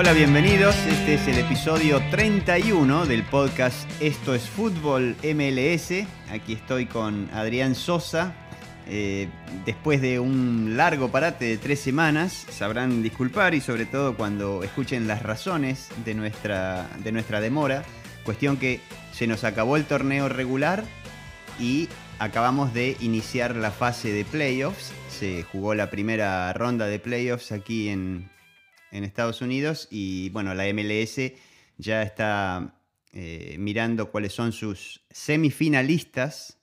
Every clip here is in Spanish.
Hola, bienvenidos. Este es el episodio 31 del podcast Esto es Fútbol MLS. Aquí estoy con Adrián Sosa. Eh, después de un largo parate de tres semanas, sabrán disculpar y sobre todo cuando escuchen las razones de nuestra, de nuestra demora. Cuestión que se nos acabó el torneo regular y acabamos de iniciar la fase de playoffs. Se jugó la primera ronda de playoffs aquí en, en Estados Unidos y bueno, la MLS ya está eh, mirando cuáles son sus semifinalistas,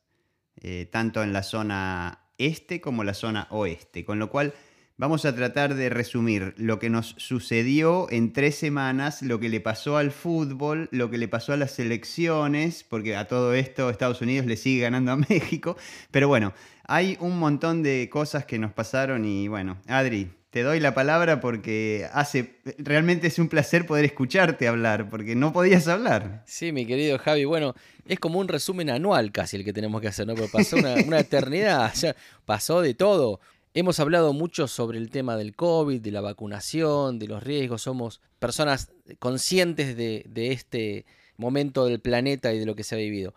eh, tanto en la zona este como la zona oeste, con lo cual vamos a tratar de resumir lo que nos sucedió en tres semanas, lo que le pasó al fútbol, lo que le pasó a las selecciones, porque a todo esto Estados Unidos le sigue ganando a México, pero bueno, hay un montón de cosas que nos pasaron y bueno, Adri, te doy la palabra porque hace realmente es un placer poder escucharte hablar, porque no podías hablar. Sí, mi querido Javi, bueno, es como un resumen anual casi el que tenemos que hacer, ¿no? Porque pasó una, eternidad, pasó de todo. Hemos hablado mucho sobre el tema del COVID, de la vacunación, de los riesgos, somos personas conscientes de este momento del planeta y de lo que se ha vivido.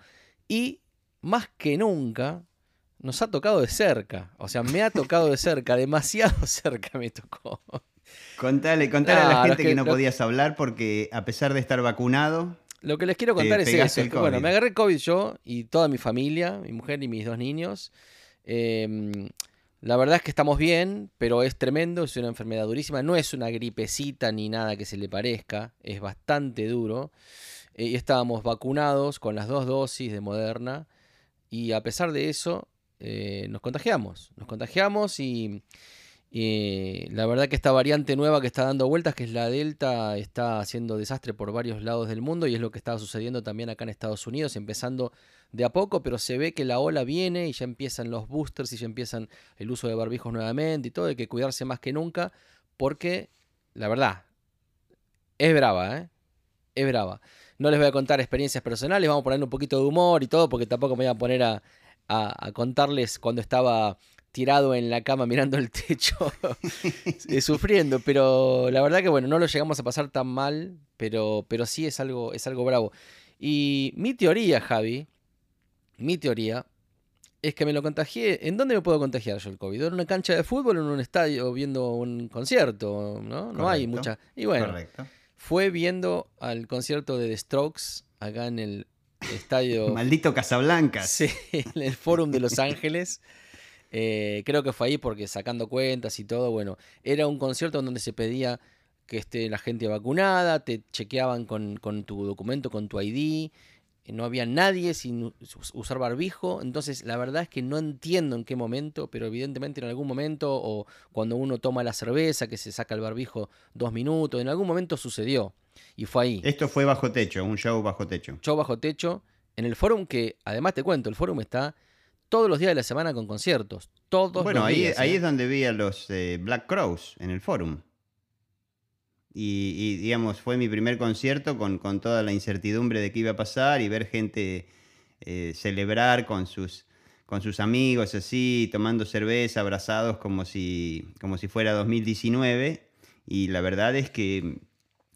Y más que nunca, nos ha tocado de cerca. O sea, me ha tocado de cerca, demasiado cerca me tocó. Contale, contale a la gente que, no podías hablar porque a pesar de estar vacunado. Lo que les quiero contar es eso. bueno, me agarré COVID yo y toda mi familia, mi mujer y mis dos niños. Em, la verdad es que estamos bien, pero es tremendo, es una enfermedad durísima. No es una gripecita ni nada que se le parezca, es bastante duro. Eh, y estábamos vacunados con las dos dosis de Moderna. Y a pesar de eso, eh, nos contagiamos. Nos contagiamos y, la verdad que esta variante nueva que está dando vueltas, que es la Delta, está haciendo desastre por varios lados del mundo y es lo que está sucediendo también acá en Estados Unidos, empezando de a poco, pero se ve que la ola viene y ya empiezan los boosters y ya empiezan el uso de barbijos nuevamente y todo, hay que cuidarse más que nunca porque, la verdad, es brava, ¿eh? Es brava. No les voy a contar experiencias personales, vamos a poner un poquito de humor y todo, porque tampoco me voy a poner a, a, contarles cuando estaba tirado en la cama mirando el techo, sufriendo, pero la verdad que bueno, no lo llegamos a pasar tan mal, pero, pero sí es algo, es algo bravo. Y mi teoría, Javi, mi teoría es que me lo contagié. ¿En dónde me puedo contagiar yo el COVID? ¿En una cancha de fútbol o en un estadio viendo un concierto? No, no hay mucha. Y bueno, fue viendo al concierto de The Strokes acá en el estadio. Maldito Casablanca. Sí, en el Fórum de Los Ángeles. Eh, creo que fue ahí porque sacando cuentas y todo, bueno, era un concierto donde se pedía que esté la gente vacunada, te chequeaban con, tu documento, con tu ID, no había nadie sin usar barbijo, entonces la verdad es que no entiendo en qué momento, pero evidentemente en algún momento, o cuando uno toma la cerveza, que se saca el barbijo dos minutos, en algún momento sucedió. Y fue ahí. Esto fue bajo techo, un show bajo techo. Show bajo techo, en el forum que, además te cuento, el forum está todos los días de la semana con conciertos. Todos bueno, los ahí, días. ahí ¿eh? es donde vi a los eh, Black Crows, en el forum. Y, digamos, fue mi primer concierto con, con, toda la incertidumbre de qué iba a pasar y ver gente eh, celebrar con sus, con sus amigos así, tomando cerveza, abrazados como si, como si fuera 2019. Y la verdad es que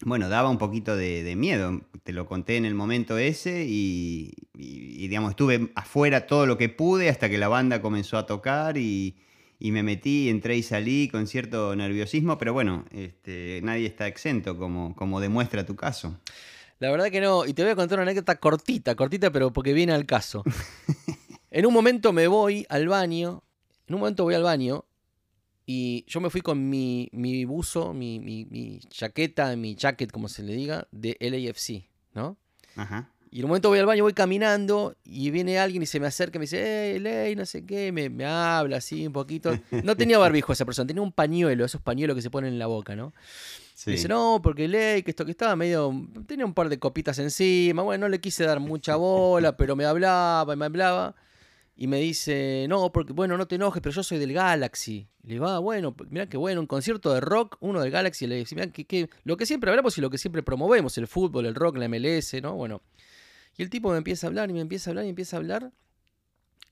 bueno, daba un poquito de, miedo. Te lo conté en el momento ese y, digamos, estuve afuera todo lo que pude hasta que la banda comenzó a tocar y, me metí, entré y salí con cierto nerviosismo, pero bueno, este, nadie está exento, como, como demuestra tu caso. La verdad que no, y te voy a contar una anécdota cortita, cortita, pero porque viene al caso. en un momento me voy al baño, en un momento voy al baño y yo me fui con mi, mi buzo, mi, mi, mi, chaqueta, mi jacket, como se le diga, de LAFC, ¿no? Ajá. Y en un momento voy al baño, voy caminando y viene alguien y se me acerca y me dice, hey, Ley, no sé qué, me, me, habla así un poquito. No tenía barbijo esa persona, tenía un pañuelo, esos pañuelos que se ponen en la boca, ¿no? Sí. dice, no, porque Ley, que esto que estaba medio, tenía un par de copitas encima, bueno, no le quise dar mucha bola, pero me hablaba y me hablaba y me dice, no, porque bueno, no te enojes, pero yo soy del Galaxy. le digo, ah, bueno, mira qué bueno, un concierto de rock, uno del Galaxy. Le dice, mira que, lo que siempre hablamos y lo que siempre promovemos, el fútbol, el rock, la MLS, ¿no? Bueno. Y el tipo me empieza a hablar y me empieza a hablar y empieza a hablar.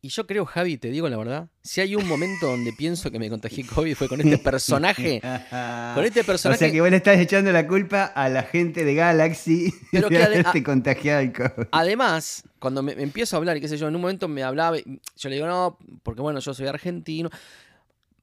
Y yo creo, Javi, te digo la verdad, si hay un momento donde pienso que me contagié COVID fue con este personaje. con este personaje. O sea que vos le estás echando la culpa a la gente de Galaxy pero de haberte contagiado el COVID. Además, cuando me, empiezo a hablar y qué sé yo, en un momento me hablaba, yo le digo, no, porque bueno, yo soy argentino.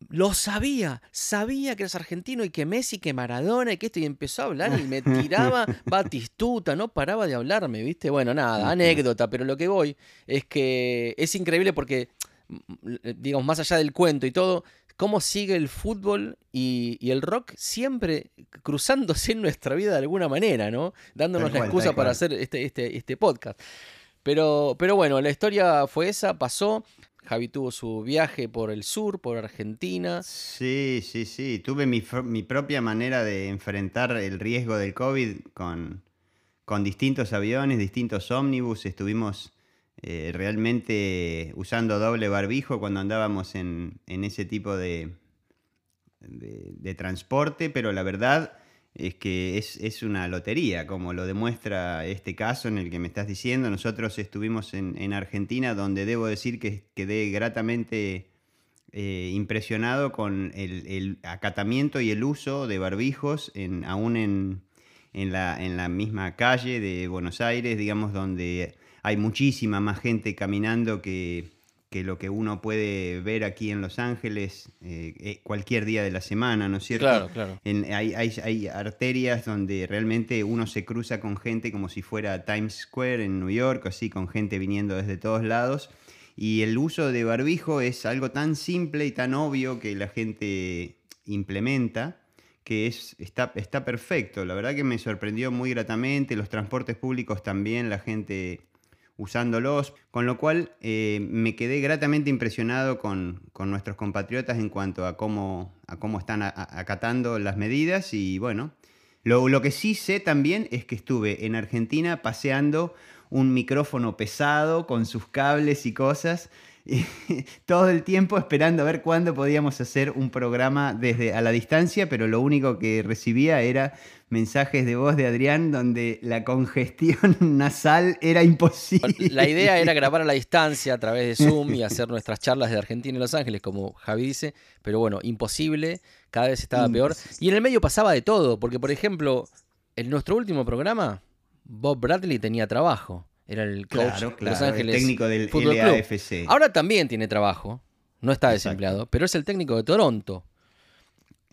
Lo sabía, sabía que eras argentino y que Messi, que Maradona y que esto, y empezó a hablar y me tiraba Batistuta, no paraba de hablarme, ¿viste? Bueno, nada, anécdota, pero lo que voy es que es increíble porque, mm, digamos, más allá del cuento y todo, cómo sigue el fútbol y, el rock siempre cruzándose en nuestra vida de alguna manera, ¿no? Dándonos la excusa para hacer este, este, este podcast. Pero, pero bueno, la historia fue esa, pasó. Javi tuvo su viaje por el sur, por Argentina. Sí, sí, sí. Tuve mi, propia manera de enfrentar el riesgo del COVID con, distintos aviones, distintos ómnibus. Estuvimos eh, realmente usando doble barbijo cuando andábamos en, ese tipo de transporte, pero la verdad es que es, una lotería, como lo demuestra este caso en el que me estás diciendo. Nosotros estuvimos en, Argentina, donde debo decir que quedé gratamente eh, impresionado con el, acatamiento y el uso de barbijos, en, aún en, la, en la misma calle de Buenos Aires, digamos, donde hay muchísima más gente caminando que, que lo que uno puede ver aquí en Los Ángeles eh, eh, cualquier día de la semana, ¿no es cierto? Claro, claro. hay, hay, arterias donde realmente uno se cruza con gente como si fuera Times Square en New York, así con gente viniendo desde todos lados. Y el uso de barbijo es algo tan simple y tan obvio que la gente implementa que es, está, está perfecto. La verdad que me sorprendió muy gratamente. Los transportes públicos también, la gente usándolos, con lo cual eh, me quedé gratamente impresionado con, nuestros compatriotas en cuanto a cómo, a cómo están acatando las medidas y bueno, lo, lo, que sí sé también es que estuve en Argentina paseando un micrófono pesado con sus cables y cosas todo el tiempo esperando a ver cuándo podíamos hacer un programa desde a la distancia, pero lo único que recibía era mensajes de voz de Adrián donde la congestión nasal era imposible. La idea era grabar a la distancia a través de Zoom y hacer nuestras charlas de Argentina y Los Ángeles, como Javi dice, pero bueno, imposible, cada vez estaba peor. Y en el medio pasaba de todo, porque por ejemplo, en nuestro último programa, Bob Bradley tenía trabajo. Era el coach de Los Ángeles. El técnico del LAFC. Ahora también tiene trabajo. No está desempleado, pero es el técnico de Toronto.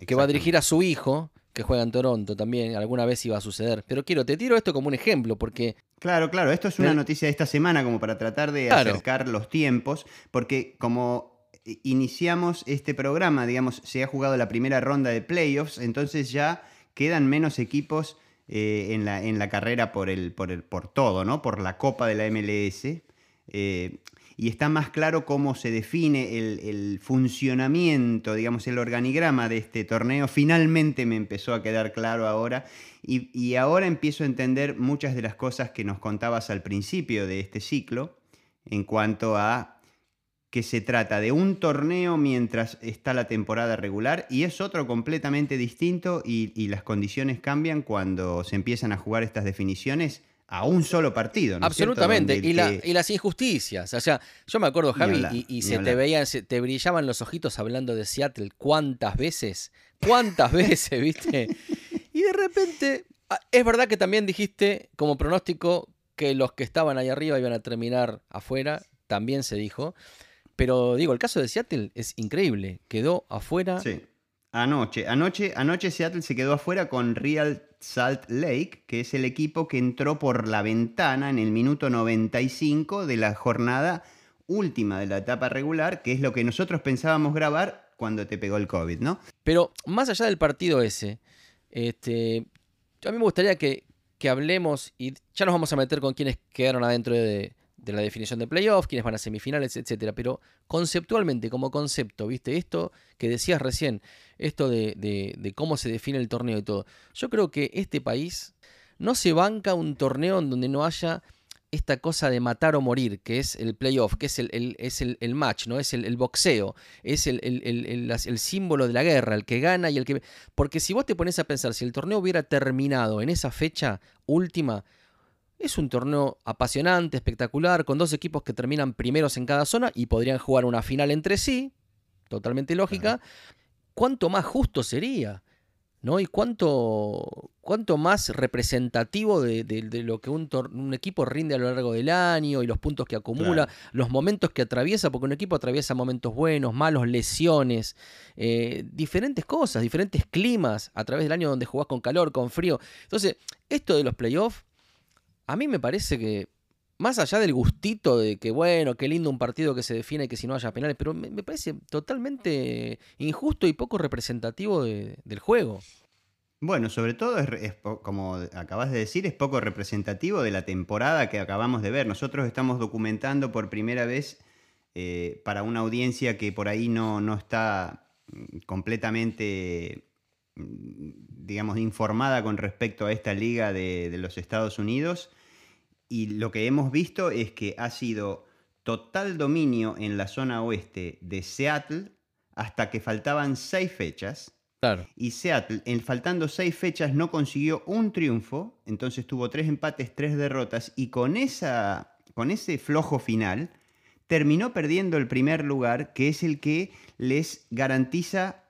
Que va a dirigir a su hijo, que juega en Toronto también. Alguna vez iba a suceder. Pero quiero, te tiro esto como un ejemplo, porque. Claro, claro. Esto es una noticia de esta semana, como para tratar de acercar los tiempos. Porque como iniciamos este programa, digamos, se ha jugado la primera ronda de playoffs, entonces ya quedan menos equipos eh, en, la, en, la, carrera por, el, por, el, por todo, ¿no? por la Copa de la MLS. Eh, y está más claro cómo se define el, funcionamiento, digamos, el organigrama de este torneo. Finalmente me empezó a quedar claro ahora y, y, ahora empiezo a entender muchas de las cosas que nos contabas al principio de este ciclo en cuanto a que se trata de un torneo mientras está la temporada regular y es otro completamente distinto y, las condiciones cambian cuando se empiezan a jugar estas definiciones a un solo partido. ¿no Absolutamente. Y, las injusticias. O sea, yo me acuerdo, Javi, y, se te veían, se te brillaban los ojitos hablando de Seattle cuántas veces, cuántas veces, ¿viste? Y de repente, ah, es verdad que también dijiste como pronóstico que los que estaban ahí arriba iban a terminar afuera, también se dijo. Pero digo, el caso de Seattle es increíble. Quedó afuera. Sí. Anoche, anoche, anoche Seattle se quedó afuera con Real Salt Lake, que es el equipo que entró por la ventana en el minuto 95 de la jornada última de la etapa regular, que es lo que nosotros pensábamos grabar cuando te pegó el COVID, ¿no? Pero más allá del partido ese, este, a mí me gustaría que, que hablemos, y ya nos vamos a meter con quienes quedaron adentro de, de la definición de playoff, quiénes van a semifinales, etcétera. Pero conceptualmente, como concepto, ¿viste? Esto que decías recién, esto de, de, cómo se define el torneo y todo. Yo creo que este país no se banca un torneo en donde no haya esta cosa de matar o morir, que es el playoff, que es el, es el, match, ¿no? Es el, boxeo, es el, símbolo de la guerra, el que gana y el que. Porque si vos te pones a pensar, si el torneo hubiera terminado en esa fecha última, Es un torneo apasionante, espectacular, con dos equipos que terminan primeros en cada zona y podrían jugar una final entre sí, totalmente lógica. ¿Cuánto más justo sería? ¿no? Y cuánto, cuánto más representativo de, lo que un, un, equipo rinde a lo largo del año y los puntos que acumula, los momentos que atraviesa, porque un equipo atraviesa momentos buenos, malos, lesiones, eh, diferentes cosas, diferentes climas a través del año donde jugás con calor, con frío. Entonces, esto de los playoffs, a mí me parece que más allá del gustito de que, bueno, qué lindo un partido que se define que si no haya penales, pero me, parece totalmente injusto y poco representativo del juego. Bueno, sobre todo, es, como acabas de decir, es poco representativo de la temporada que acabamos de ver. Nosotros estamos documentando por primera vez eh, para una audiencia que por ahí no, no está mm, completamente, digamos, informada con respecto a esta liga de, de los Estados Unidos y lo que hemos visto es que ha sido total dominio en la zona oeste de Seattle hasta que faltaban seis fechas. Claro. Y Seattle, en, faltando seis fechas, no consiguió un triunfo, entonces tuvo tres empates, tres derrotas, y con, esa, con ese flojo final terminó perdiendo el primer lugar, que es el que les garantiza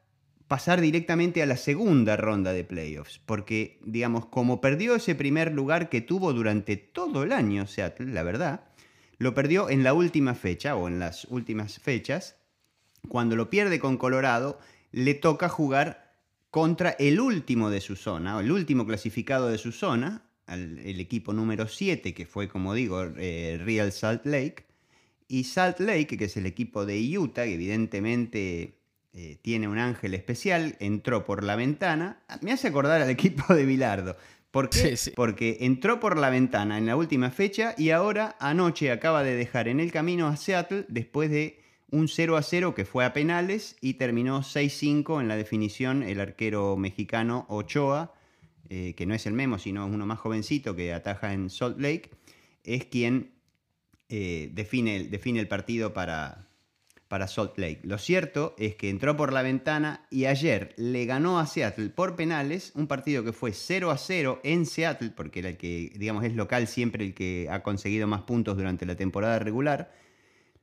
pasar directamente a la segunda ronda de playoffs, porque, digamos, como perdió ese primer lugar que tuvo durante todo el año Seattle, la verdad, lo perdió en la última fecha o en las últimas fechas, cuando lo pierde con Colorado, le toca jugar contra el último de su zona, o el último clasificado de su zona, el equipo número 7, que fue, como digo, eh, Real Salt Lake, y Salt Lake, que es el equipo de Utah, que evidentemente eh, tiene un ángel especial, entró por la ventana. Me hace acordar al equipo de Bilardo. ¿Por qué? Porque entró por la ventana en la última fecha y ahora anoche acaba de dejar en el camino a Seattle después de un 0 a 0 que fue a penales y terminó 6-5 en la definición el arquero mexicano Ochoa, eh, que no es el Memo, sino uno más jovencito que ataja en Salt Lake, es quien eh, define, define el partido para, para Salt Lake. Lo cierto es que entró por la ventana y ayer le ganó a Seattle por penales, un partido que fue 0 a 0 en Seattle, porque era el que, digamos, es local siempre el que ha conseguido más puntos durante la temporada regular.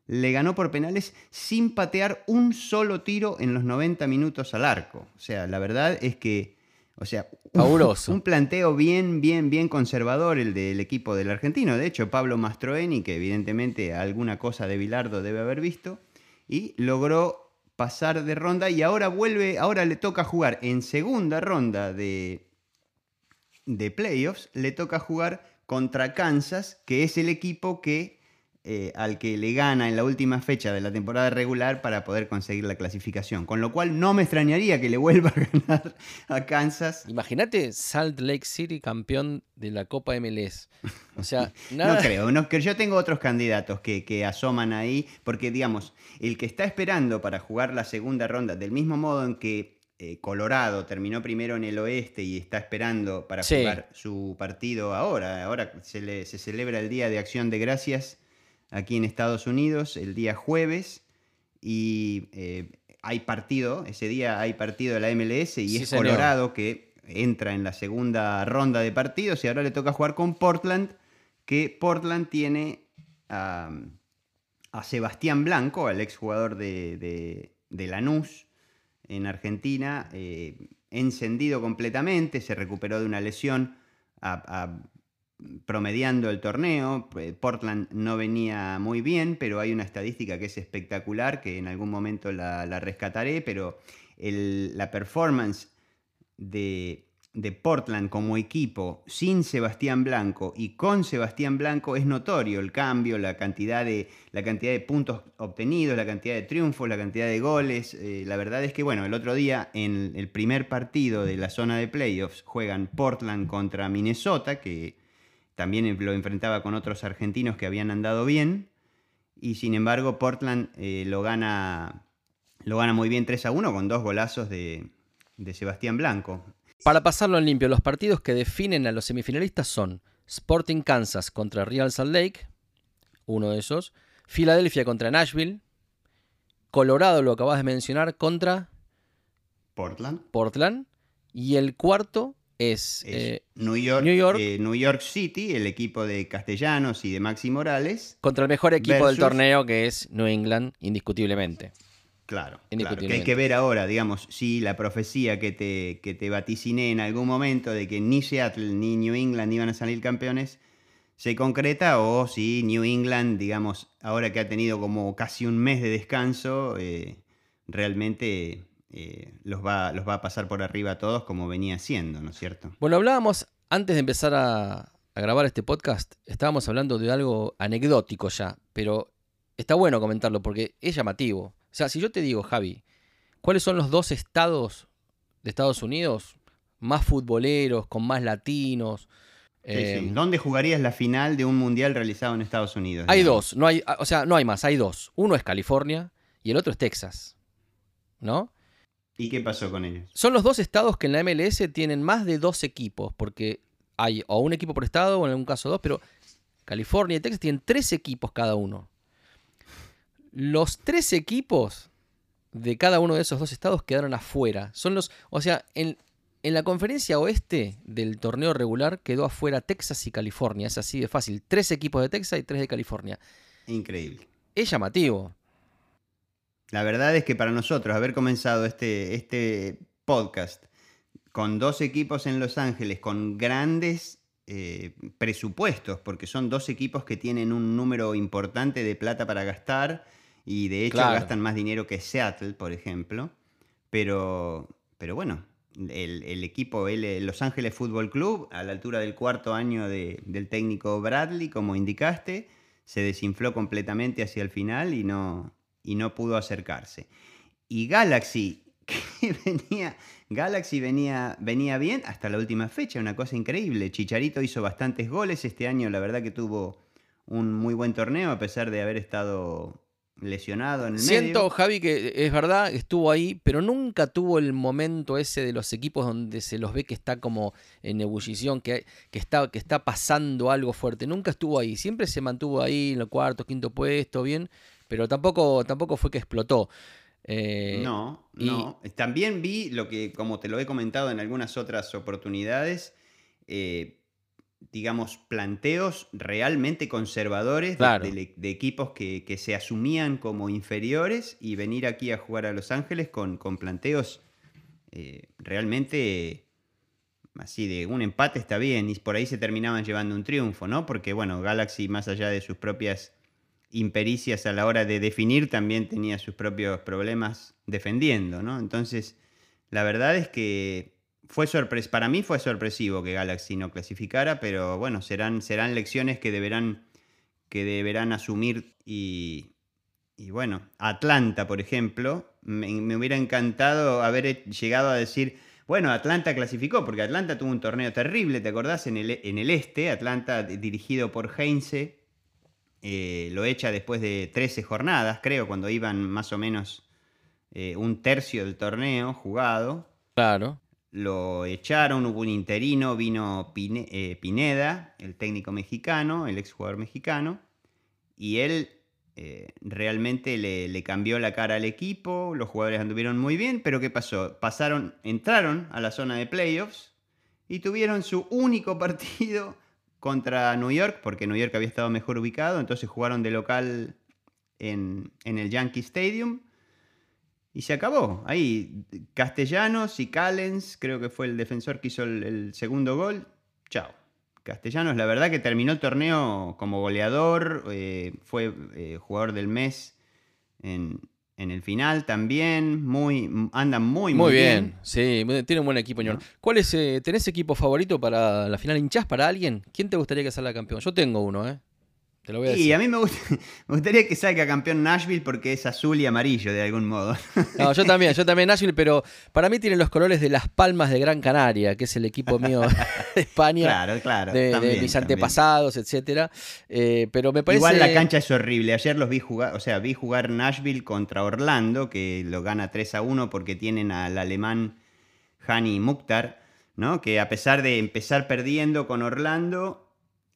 Le ganó por penales sin patear un solo tiro en los 90 minutos al arco. O sea, la verdad es que, o sea, Un, planteo bien, bien, bien conservador el del equipo del argentino. De hecho, Pablo Mastroeni, que evidentemente alguna cosa de Bilardo debe haber visto, y logró pasar de ronda y ahora vuelve, ahora le toca jugar en segunda ronda de, de playoffs, le toca jugar contra Kansas, que es el equipo que eh, al que le gana en la última fecha de la temporada regular para poder conseguir la clasificación. Con lo cual no me extrañaría que le vuelva a ganar a Kansas. Imagínate Salt Lake City campeón de la Copa MLS. O sea, no creo. No, yo tengo otros candidatos que, que, asoman ahí, porque digamos, el que está esperando para jugar la segunda ronda, del mismo modo en que eh, Colorado terminó primero en el oeste y está esperando para jugar su partido ahora. Ahora se, se celebra el Día de Acción de Gracias aquí en Estados Unidos el día jueves y eh, hay partido, ese día hay partido de la MLS y es Colorado que entra en la segunda ronda de partidos y ahora le toca jugar con Portland, que Portland tiene a, Sebastián Blanco, al exjugador de, de, Lanús en Argentina, eh, encendido completamente, se recuperó de una lesión a promediando el torneo. Eh, Portland no venía muy bien, pero hay una estadística que es espectacular, que en algún momento la, rescataré, pero la performance de, Portland como equipo sin Sebastián Blanco y con Sebastián Blanco es notorio el cambio, la cantidad de, la cantidad de puntos obtenidos, la cantidad de triunfos, la cantidad de goles. Eh, la verdad es que, bueno, el otro día en el primer partido de la zona de playoffs juegan Portland contra Minnesota, que también lo enfrentaba con otros argentinos que habían andado bien. Y sin embargo, Portland eh, lo, gana, lo gana muy bien 3 a 1 con dos golazos de, Sebastián Blanco. Para pasarlo en limpio, los partidos que definen a los semifinalistas son Sporting Kansas contra Real Salt Lake, uno de esos, Filadelfia contra Nashville, Colorado, lo acabas de mencionar, contra Portland. Portland, y el cuarto es, eh, New, York, eh, New, York, City, el equipo de Castellanos y de Maxi Morales. Contra el mejor equipo del torneo que es New England, indiscutiblemente. Claro, que hay que ver ahora, digamos, si la profecía que te, que te vaticiné en algún momento de que ni Seattle ni New England iban a salir campeones se concreta o si New England, digamos, ahora que ha tenido como casi un mes de descanso, eh, realmente eh, los, va, los va a pasar por arriba a todos como venía siendo, ¿no es cierto? Bueno, hablábamos antes de empezar a, grabar este podcast, estábamos hablando de algo anecdótico ya, pero está bueno comentarlo porque es llamativo. O sea, si yo te digo, Javi, ¿cuáles son los dos estados de Estados Unidos más futboleros, con más latinos? Eh, ¿Dónde jugarías la final de un mundial realizado en Estados Unidos? Hay dos, no hay, o sea, no hay más, hay dos. Uno es California y el otro es Texas. ¿No? ¿Y qué pasó con ellos? Son los dos estados que en la MLS tienen más de dos equipos, porque hay o un equipo por estado, o en algún caso dos, pero California y Texas tienen tres equipos cada uno. Los tres equipos de cada uno de esos dos estados quedaron afuera. Son los, o sea, en, en la conferencia oeste del torneo regular quedó afuera Texas y California. Es así de fácil. Tres equipos de Texas y tres de California. Increíble. Es llamativo. La verdad es que para nosotros haber comenzado este, este podcast con dos equipos en Los Ángeles, con grandes eh, presupuestos, porque son dos equipos que tienen un número importante de plata para gastar y de hecho gastan más dinero que Seattle, por ejemplo. Pero, pero bueno, el, equipo el Los Ángeles Fútbol Club, a la altura del cuarto año del técnico Bradley, como indicaste, se desinfló completamente hacia el final y no, y no pudo acercarse. Y Galaxy, que venía, Galaxy venía, venía bien hasta la última fecha, una cosa increíble. Chicharito hizo bastantes goles este año, la verdad que tuvo un muy buen torneo a pesar de haber estado lesionado en el Siento, Javi, que es verdad, estuvo ahí, pero nunca tuvo el momento ese de los equipos donde se los ve que está como en ebullición, que, que, está, que está pasando algo fuerte. Nunca estuvo ahí, siempre se mantuvo ahí en el cuarto, quinto puesto, bien, pero tampoco, tampoco fue que explotó. Eh, no, no. También vi lo que, como te lo he comentado en algunas otras oportunidades, eh, digamos, planteos realmente conservadores de, equipos que, se asumían como inferiores y venir aquí a jugar a Los Ángeles con, con planteos eh, realmente así de un empate está bien y por ahí se terminaban llevando un triunfo, ¿no? Porque bueno, Galaxy más allá de sus propias impericias a la hora de definir, también tenía sus propios problemas defendiendo, ¿no? Entonces, la verdad es que fue sorpres para mí fue sorpresivo que Galaxy no clasificara, pero bueno, serán, serán lecciones que deberán, que deberán asumir y, y bueno, Atlanta, por ejemplo, me, hubiera encantado haber llegado a decir, bueno, Atlanta clasificó, porque Atlanta tuvo un torneo terrible, ¿te acordás? En el, en el este, Atlanta dirigido por Heinze, eh, lo echa después de 13 jornadas, creo, cuando iban más o menos eh, un tercio del torneo jugado. Claro. Lo echaron, hubo un interino, vino eh, Pineda, el técnico mexicano, el exjugador mexicano, y él realmente le, le, cambió la cara al equipo, los jugadores anduvieron muy bien, pero ¿qué pasó? Pasaron, entraron a la zona de playoffs y tuvieron su único partido contra New York, porque New York había estado mejor ubicado, entonces jugaron de local en, el Yankee Stadium. Y se acabó. Ahí, Castellanos y Callens, creo que fue el defensor que hizo el, segundo gol. Chao. Castellanos, la verdad que terminó el torneo como goleador, eh, fue eh, jugador del mes en, en el final también, muy, andan muy, muy, muy bien. Sí, tiene un buen equipo, señor. ¿Cuál es, eh, tenés equipo favorito para la final hinchás para alguien? ¿Quién te gustaría que salga campeón? Yo tengo uno, ¿eh? Te lo voy a decir. Y a mí me, gustaría que salga campeón Nashville porque es azul y amarillo de algún modo. No, yo también, yo también Nashville, pero para mí tienen los colores de las Palmas de Gran Canaria, que es el equipo mío de España. Claro, claro. De, mis antepasados, etcétera. Eh, pero me parece. Igual la cancha es horrible. Ayer los vi jugar, o sea, vi jugar Nashville contra Orlando, que lo gana 3 a 1 porque tienen al alemán Hani Mukhtar, ¿no? Que a pesar de empezar perdiendo con Orlando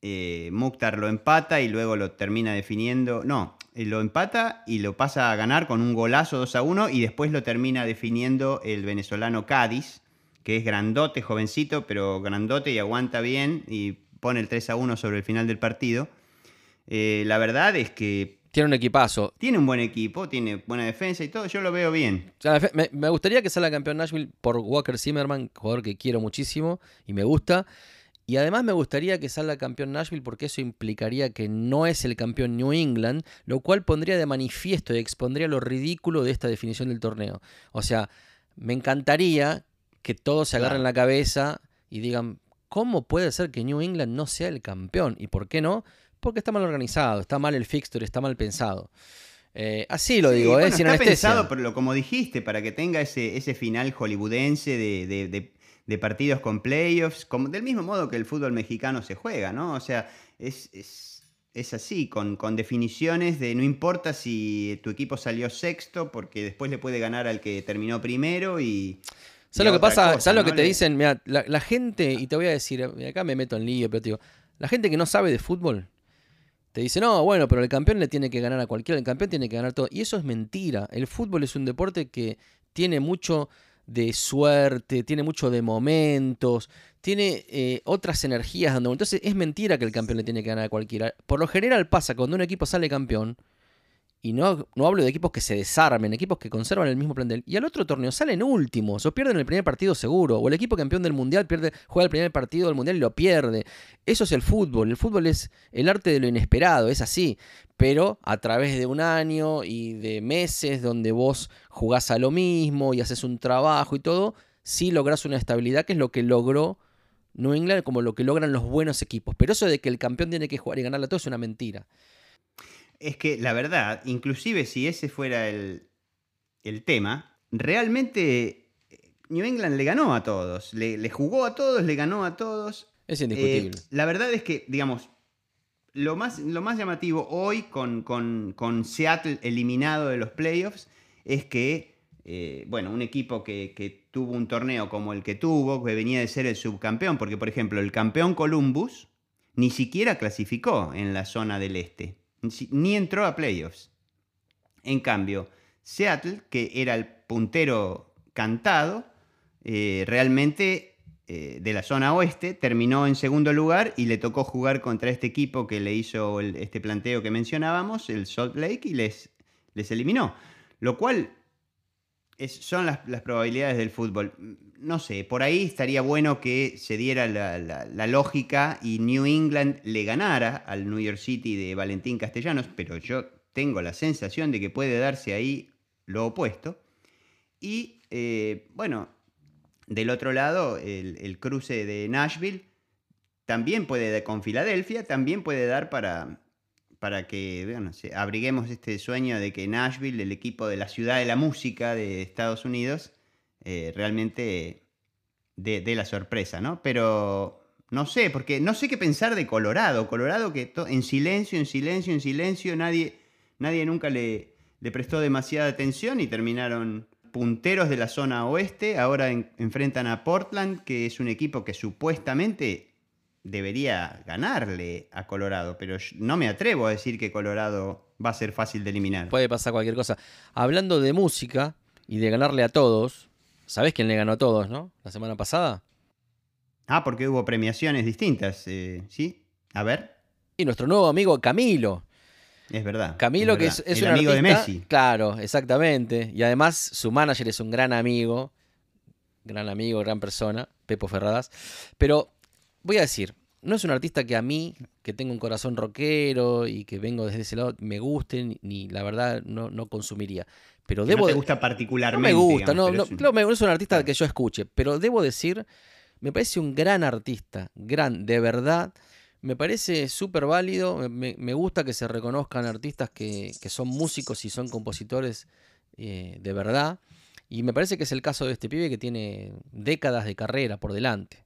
eh, Mukhtar lo empata y luego lo termina definiendo. No, eh, lo empata y lo pasa a ganar con un golazo 2 a 1 y después lo termina definiendo el venezolano Cádiz, que es grandote, jovencito, pero grandote y aguanta bien y pone el 3 a 1 sobre el final del partido. Eh, la verdad es que tiene un equipazo. Tiene un buen equipo, tiene buena defensa y todo. Yo lo veo bien. me, gustaría que salga campeón Nashville por Walker Zimmerman, jugador que quiero muchísimo y me gusta. Y además me gustaría que salga campeón Nashville porque eso implicaría que no es el campeón New England, lo cual pondría de manifiesto y expondría lo ridículo de esta definición del torneo. O sea, me encantaría que todos se agarren la cabeza y digan, ¿cómo puede ser que New England no sea el campeón? ¿Y por qué no? porque está mal organizado, está mal el fixture, está mal pensado. Eh, así lo digo, ¿eh? está pensado, pero como dijiste, para que tenga ese, ese final hollywoodense de, partidos con playoffs, como, del mismo modo que el fútbol mexicano se juega, ¿no? O sea, es, es, así, con, con, definiciones de no importa si tu equipo salió sexto, porque después le puede ganar al que terminó primero y... ¿Sabes lo que pasa? ¿Sabes lo que te dicen? Mira, la, la, gente, y te voy a decir, acá me meto en lío, pero te digo, la gente que no sabe de fútbol, te dice, no, bueno, pero el campeón le tiene que ganar a cualquiera, el campeón tiene que ganar todo. Y eso es mentira. El fútbol es un deporte que tiene mucho de suerte, tiene mucho de momentos, tiene eh, otras energías Entonces es mentira que el campeón le tiene que ganar a cualquiera. Por lo general pasa cuando un equipo sale campeón, y no, no hablo de equipos que se desarmen, equipos que conservan el mismo plantel. Y al otro torneo salen últimos o pierden el primer partido seguro. O el equipo campeón del mundial pierde, juega el primer partido del mundial y lo pierde. Eso es el fútbol. El fútbol es el arte de lo inesperado, es así. Pero a través de un año y de meses donde vos jugás a lo mismo y haces un trabajo y todo, sí lográs una estabilidad que es lo que logró New England como lo que logran los buenos equipos. Pero eso de que el campeón tiene que jugar y ganarle a todo es una mentira. Es que la verdad, inclusive si ese fuera el, tema, realmente eh, New England le ganó a todos, le, jugó a todos, le ganó a todos. Es indiscutible. Eh, la verdad es que, digamos, lo más, lo más llamativo hoy con, con, Seattle eliminado de los playoffs es que, eh, bueno, un equipo que, que, tuvo un torneo como el que tuvo, que venía de ser el subcampeón, porque por ejemplo el campeón Columbus ni siquiera clasificó en la zona del este ni entró a playoffs. En cambio, Seattle, que era el puntero cantado, eh, realmente eh, de la zona oeste, terminó en segundo lugar y le tocó jugar contra este equipo que le hizo este planteo que mencionábamos, el Salt Lake, y les, les eliminó. Lo cual son las, probabilidades del fútbol. No sé, por ahí estaría bueno que se diera la, lógica y New England le ganara al New York City de Valentín Castellanos, pero yo tengo la sensación de que puede darse ahí lo opuesto. Y eh, bueno, del otro lado, el, cruce de Nashville también puede, con Filadelfia, también puede dar para, para que bueno, abriguemos este sueño de que Nashville, el equipo de la ciudad de la música de Estados Unidos, eh, realmente dé la sorpresa, ¿no? Pero no sé, porque no sé qué pensar de Colorado. Colorado que en silencio, en silencio, en silencio, nadie, nadie nunca le prestó demasiada atención y terminaron punteros de la zona oeste. Ahora enfrentan a Portland, que es un equipo que supuestamente debería ganarle a Colorado, pero no me atrevo a decir que Colorado va a ser fácil de eliminar. Puede pasar cualquier cosa. Hablando de música y de ganarle a todos, ¿sabés quién le ganó a todos, no? La semana pasada. Ah, porque hubo premiaciones distintas, eh, ¿sí? A ver. Y nuestro nuevo amigo Camilo. Es verdad. Camilo, que es, es un amigo de Messi. Claro, exactamente. Y además su manager es un gran amigo. Gran amigo, gran persona, Pepo Ferradas. Pero voy a decir, no es un artista que a mí, que tengo un corazón rockero y que vengo desde ese lado, me guste, ni, la verdad no, no consumiría. Pero debo no te gusta particularmente. No me gusta, no, no, no, es un artista que yo escuche, pero debo decir, me parece un gran artista, gran, de verdad. Me parece súper válido, me, gusta que se reconozcan artistas que, son músicos y son compositores eh, de verdad. Y me parece que es el caso de este pibe que tiene décadas de carrera por delante.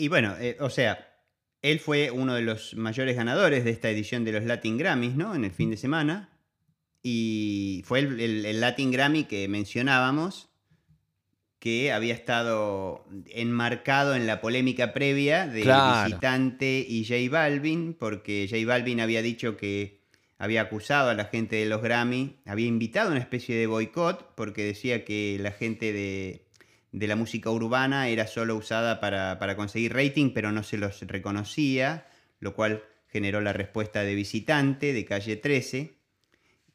Y bueno, eh, o sea, él fue uno de los mayores ganadores de esta edición de los Latin Grammys, ¿no? En el fin de semana. Y fue el, Latin Grammy que mencionábamos, que había estado enmarcado en la polémica previa de Visitante y J Balvin, porque J Balvin había dicho que había acusado a la gente de los Grammy, había invitado a una especie de boicot, porque decía que la gente de, de la música urbana era solo usada para, para conseguir rating, pero no se los reconocía, lo cual generó la respuesta de visitante de calle 13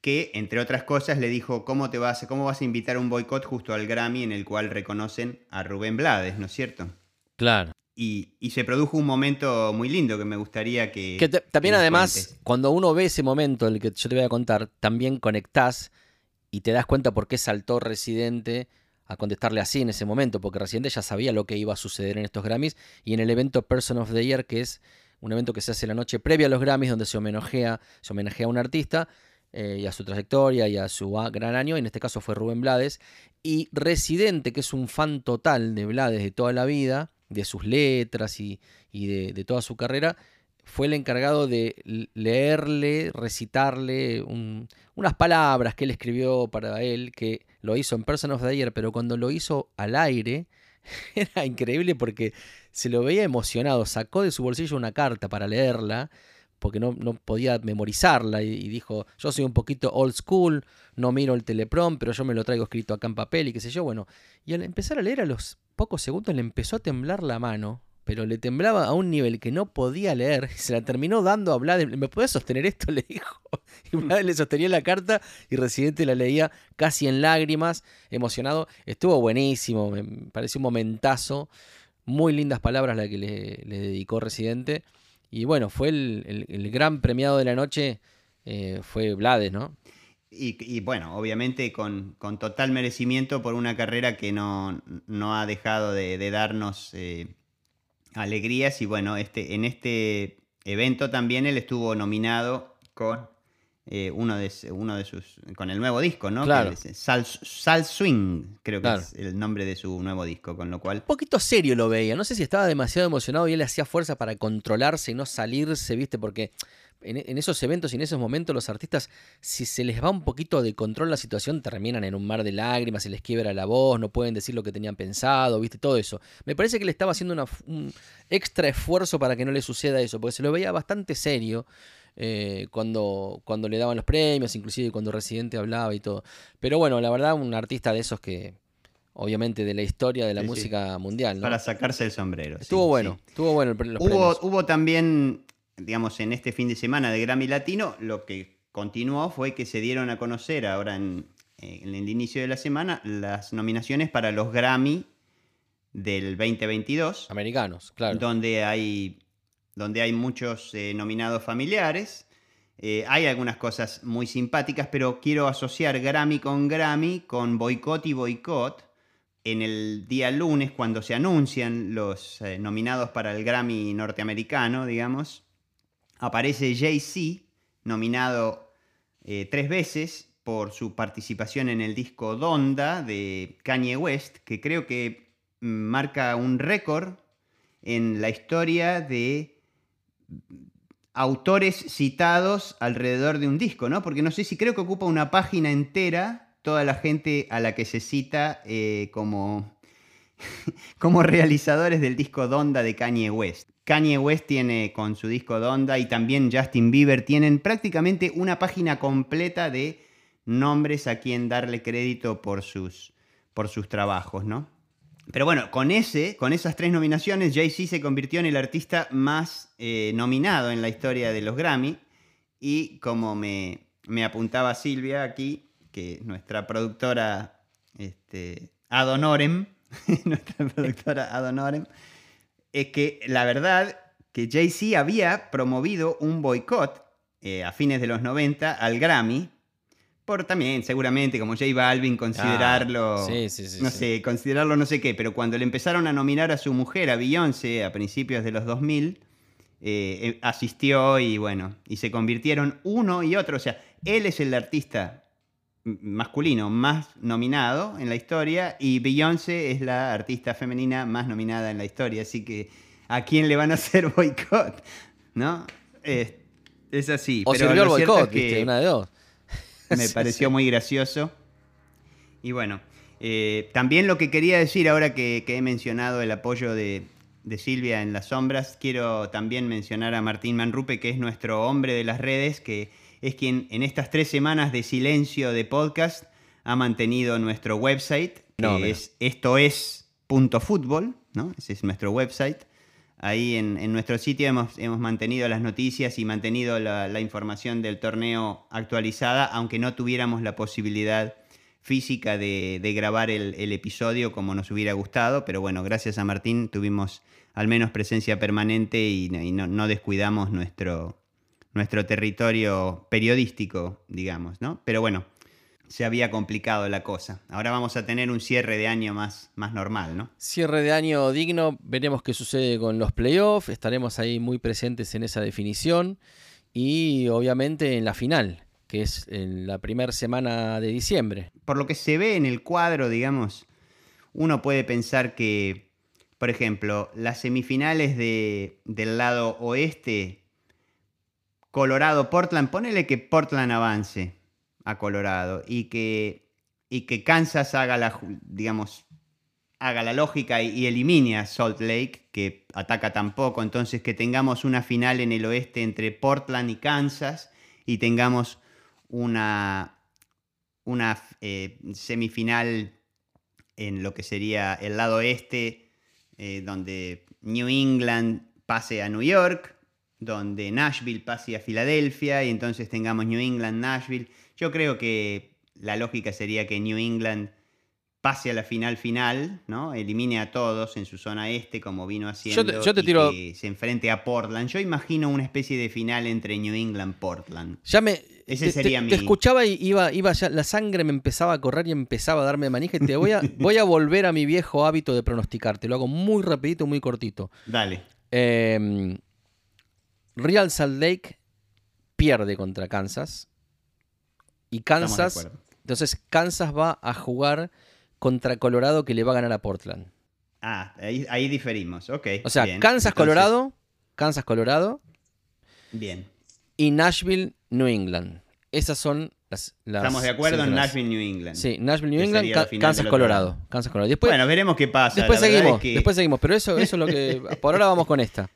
que, entre otras cosas, le dijo, ¿cómo, te vas, cómo vas a invitar a un boicot justo al Grammy en el cual reconocen a Rubén Blades, ¿no es cierto? Claro. Y, se produjo un momento muy lindo que me gustaría que... que también además, cuando uno ve ese momento, el que yo te voy a contar, también conectás y te das cuenta por qué saltó Residente a contestarle así en ese momento, porque Residente ya sabía lo que iba a suceder en estos Grammys y en el evento Person of the Year, que es un evento que se hace la noche previa a los Grammys, donde se homenajea, se homenajea a un artista, eh, y a su trayectoria y a su gran año. En este caso fue Rubén Blades. Y Residente, que es un fan total de Blades de toda la vida, de sus letras y, de, toda su carrera, fue el encargado de leerle, recitarle unas palabras que él escribió para él, que lo hizo en Person of the Year, pero cuando lo hizo al aire, era increíble porque se lo veía emocionado, sacó de su bolsillo una carta para leerla porque no, podía memorizarla y, dijo, yo soy un poquito old school, no miro el teleprom, pero yo me lo traigo escrito acá en papel y qué sé yo, bueno, y al empezar a leer a los pocos segundos le empezó a temblar la mano, pero le temblaba a un nivel que no podía leer y se la terminó dando a Vlad, ¿me puedes sostener esto? le dijo, y Vlad le sostenía la carta y Residente la leía casi en lágrimas, emocionado, estuvo buenísimo, me pareció un momentazo, muy lindas palabras las que le, le dedicó Residente. Y bueno, fue el, gran premiado de la noche, eh, fue Blades, ¿no? Y, bueno, obviamente con, total merecimiento por una carrera que no, ha dejado de, darnos eh, alegrías. Y bueno, este, en este evento también él estuvo nominado con eh, uno, de, uno de sus. con el nuevo disco, ¿no? Claro. Sal, Swing, creo que es el nombre de su nuevo disco, con lo cual. Un poquito serio lo veía. No sé si estaba demasiado emocionado y él hacía fuerza para controlarse y no salirse, ¿viste? Porque. En, esos eventos y en esos momentos los artistas, si se les va un poquito de control la situación, terminan en un mar de lágrimas, se les quiebra la voz, no pueden decir lo que tenían pensado, viste, todo eso. Me parece que le estaba haciendo un extra esfuerzo para que no le suceda eso, porque se lo veía bastante serio. Eh, cuando, cuando le daban los premios, inclusive cuando Residente hablaba y todo. Pero bueno, la verdad, un artista de esos que, obviamente, de la historia de la música mundial. Para sacarse el sombrero. Estuvo bueno, estuvo bueno los hubo, hubo también, digamos, en este fin de semana de Grammy Latino, lo que continuó fue que se dieron a conocer ahora en, en el inicio de la semana las nominaciones para los Grammy del 2022. Americanos, claro. Donde hay donde hay muchos eh, nominados familiares. Eh, hay algunas cosas muy simpáticas, pero quiero asociar Grammy con Grammy, con boicot y boicot. En el día lunes, cuando se anuncian los eh, nominados para el Grammy norteamericano, digamos, aparece Jay-Z, nominado tres veces por su participación en el disco Donda de Kanye West, que creo que mm, marca un récord en la historia de autores citados alrededor de un disco, ¿no? Porque no sé si creo que ocupa una página entera toda la gente a la que se cita eh, como, como realizadores del disco Donda de Kanye West. Kanye West tiene con su disco Donda y también Justin Bieber tienen prácticamente una página completa de nombres a quien darle crédito por sus, por sus trabajos, ¿no? Pero bueno, con, ese, con esas tres nominaciones, Jay-Z se convirtió en el artista más eh, nominado en la historia de los Grammy. Y como me, apuntaba Silvia aquí, que nuestra productora este, Adonorem, nuestra productora Adonorem, es que la verdad que Jay-Z había promovido un boicot eh, a fines de los 90 al Grammy por también, seguramente, como J Balvin, considerarlo. Ah, sí, sí, sí, no sé, considerarlo no sé qué, pero cuando le empezaron a nominar a su mujer, a Beyoncé, a principios de los 2000, eh, eh, asistió y bueno, y se convirtieron uno y otro. O sea, él es el artista masculino más nominado en la historia y Beyoncé es la artista femenina más nominada en la historia. Así que, ¿a quién le van a hacer boicot? ¿No? Es, así. O pero el boicot, que... una de dos. me pareció muy gracioso. Y bueno, eh, también lo que quería decir ahora que, he mencionado el apoyo de, Silvia en las sombras, quiero también mencionar a Martín Manrupe, que es nuestro hombre de las redes, que es quien en estas tres semanas de silencio de podcast ha mantenido nuestro website, que es esto es estosfutbol, ¿no? Ese es nuestro website. Ahí en, nuestro sitio hemos, mantenido las noticias y mantenido la, información del torneo actualizada, aunque no tuviéramos la posibilidad física de, grabar el, episodio como nos hubiera gustado, pero bueno, gracias a Martín tuvimos al menos presencia permanente y, no, descuidamos nuestro, nuestro territorio periodístico, digamos, ¿no? Pero bueno, se había complicado la cosa. Ahora vamos a tener un cierre de año más, más normal, ¿no? Cierre de año digno, veremos qué sucede con los playoffs, estaremos ahí muy presentes en esa definición y obviamente en la final, que es en la primera semana de diciembre. Por lo que se ve en el cuadro, digamos, uno puede pensar que, por ejemplo, las semifinales de, del lado oeste, Colorado-Portland, ponele que Portland avance a Colorado y que, y que Kansas haga la, digamos, haga la lógica y, elimine a Salt Lake, que ataca tampoco, entonces que tengamos una final en el oeste entre Portland y Kansas y tengamos una, una eh, semifinal en lo que sería el lado este, eh, donde New England pase a New York, donde Nashville pase a Filadelfia y entonces tengamos New England, Nashville. Yo creo que la lógica sería que New England pase a la final final, ¿no? Elimine a todos en su zona este, como vino haciendo, yo te, tiro... y se enfrente a Portland. Yo imagino una especie de final entre New England Portland. Ya me ese sería mi... te escuchaba y iba, iba ya, la sangre me empezaba a correr y empezaba a darme manija. Y te voy a, voy a volver a mi viejo hábito de pronosticarte. Lo hago muy rapidito, muy cortito. Dale. Em, Real Salt Lake pierde contra Kansas. Y Kansas. Entonces Kansas va a jugar contra Colorado que le va a ganar a Portland. Ah, ahí, diferimos. Ok. O sea, Kansas, Colorado. Kansas, Colorado. Bien. Y Nashville, New England. Esas son las. Estamos de acuerdo en Nashville, New England. Sí, Nashville, New England, Kansas, Colorado. Kansas, Colorado. Después, bueno, veremos qué pasa. Después seguimos, después seguimos. Pero eso, eso es lo que. Por ahora vamos con esta.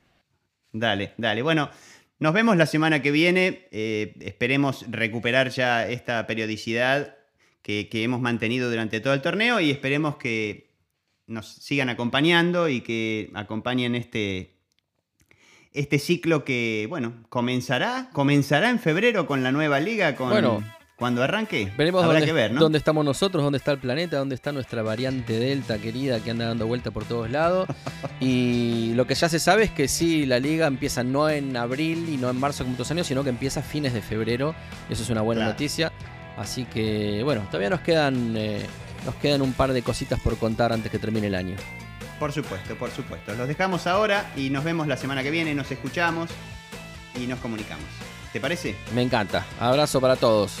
Dale, dale. Bueno, nos vemos la semana que viene. Eh, esperemos recuperar ya esta periodicidad que, hemos mantenido durante todo el torneo y esperemos que nos sigan acompañando y que acompañen este, este ciclo que, bueno, comenzará, comenzará en febrero con la nueva liga, con, bueno, cuando arranque. Veremos dónde, que ver, dónde estamos nosotros, dónde está el planeta, dónde está nuestra variante Delta querida que anda dando vuelta por todos lados. y lo que ya se sabe es que sí, la liga empieza no en abril y no en marzo como otros años, sino que empieza a fines de febrero. Eso es una buena noticia. Así que, bueno, todavía nos quedan, eh, nos quedan un par de cositas por contar antes que termine el año. Por supuesto, por supuesto. Los dejamos ahora y nos vemos la semana que viene, nos escuchamos y nos comunicamos. ¿Te parece? Me encanta. Abrazo para todos.